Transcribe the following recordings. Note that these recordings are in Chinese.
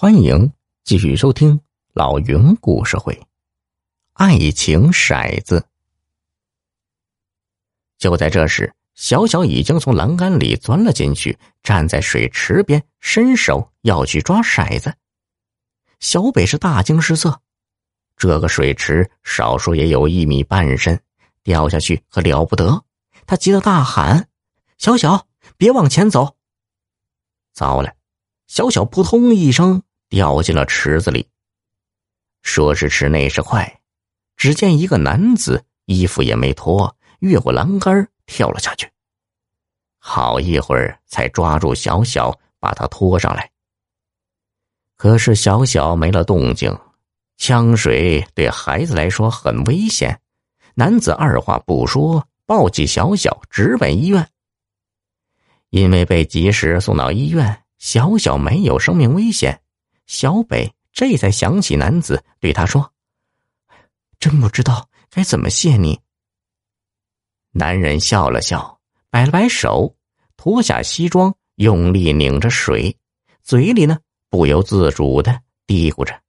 欢迎继续收听老云故事会，《爱情骰子》。就在这时，小小已经从栏杆里钻了进去，站在水池边，伸手要去抓骰子。小北是大惊失色，这个水池少说也有一米半深，掉下去可了不得。他急得大喊：“小小，别往前走！”糟了，小小扑通一声。掉进了池子里。说时迟，那时快，只见一个男子衣服也没脱，越过栏杆跳了下去。好一会儿才抓住小小，把他拖上来。可是小小没了动静，呛水对孩子来说很危险。男子二话不说，抱起小小直奔医院。因为被及时送到医院，小小没有生命危险。小北这才想起男子，对他说：“真不知道该怎么谢你。”男人笑了笑，摆了摆手，脱下西装，用力拧着水，嘴里呢不由自主的嘀咕着：“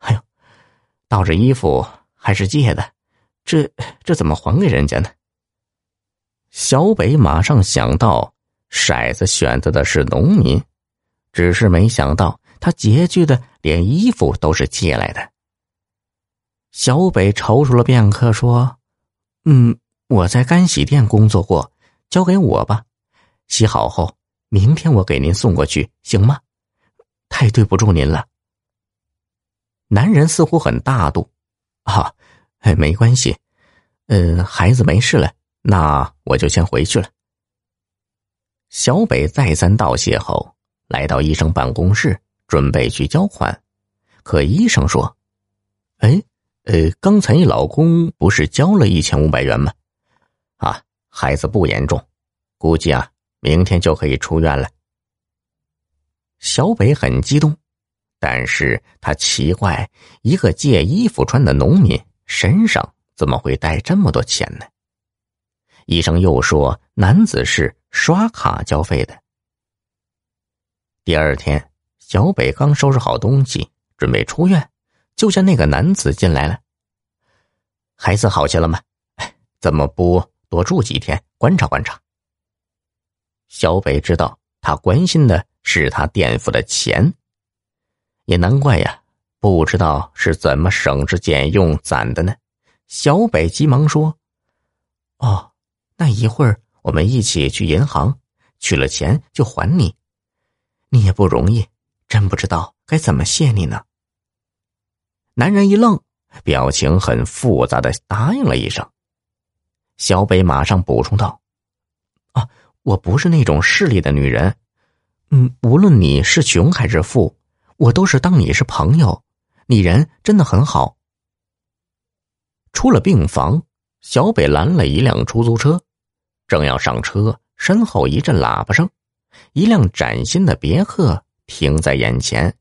哎呦，倒这衣服还是借的，这这怎么还给人家呢？”小北马上想到，骰子选择的是农民，只是没想到。他拮据的连衣服都是借来的。小北踌躇了片刻，说：“嗯，我在干洗店工作过，交给我吧。洗好后，明天我给您送过去，行吗？太对不住您了。”男人似乎很大度，啊，哎，没关系，嗯，孩子没事了，那我就先回去了。小北再三道谢后，来到医生办公室。准备去交款，可医生说：“哎，呃，刚才你老公不是交了一千五百元吗？啊，孩子不严重，估计啊，明天就可以出院了。”小北很激动，但是他奇怪，一个借衣服穿的农民身上怎么会带这么多钱呢？医生又说，男子是刷卡交费的。第二天。小北刚收拾好东西，准备出院，就见那个男子进来了。孩子好些了吗？怎么不多住几天，观察观察？小北知道他关心的是他垫付的钱，也难怪呀，不知道是怎么省吃俭用攒的呢。小北急忙说：“哦，那一会儿我们一起去银行，取了钱就还你。你也不容易。”真不知道该怎么谢你呢。男人一愣，表情很复杂的答应了一声。小北马上补充道：“啊，我不是那种势利的女人，嗯，无论你是穷还是富，我都是当你是朋友。你人真的很好。”出了病房，小北拦了一辆出租车，正要上车，身后一阵喇叭声，一辆崭新的别克。停在眼前。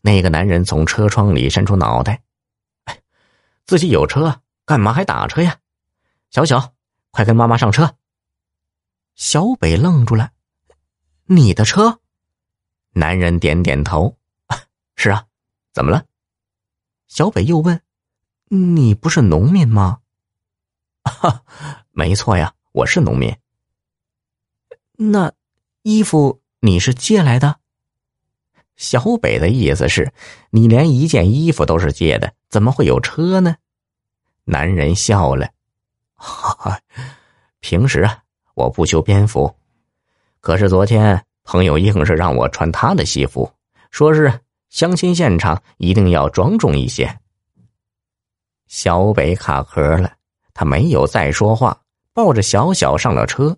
那个男人从车窗里伸出脑袋：“哎，自己有车，干嘛还打车呀？”小小，快跟妈妈上车。小北愣住了：“你的车？”男人点点头：“是啊，怎么了？”小北又问：“你不是农民吗？”“哈，没错呀，我是农民。”“那衣服？”你是借来的？小北的意思是，你连一件衣服都是借的，怎么会有车呢？男人笑了，哈哈，平时啊，我不修边幅，可是昨天朋友硬是让我穿他的西服，说是相亲现场一定要庄重一些。小北卡壳了，他没有再说话，抱着小小上了车。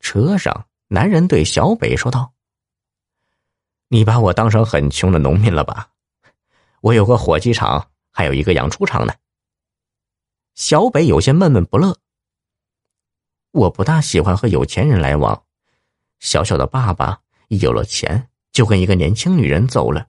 车上。男人对小北说道：“你把我当成很穷的农民了吧？我有个火鸡场，还有一个养猪场呢。”小北有些闷闷不乐。我不大喜欢和有钱人来往。小小的爸爸一有了钱，就跟一个年轻女人走了。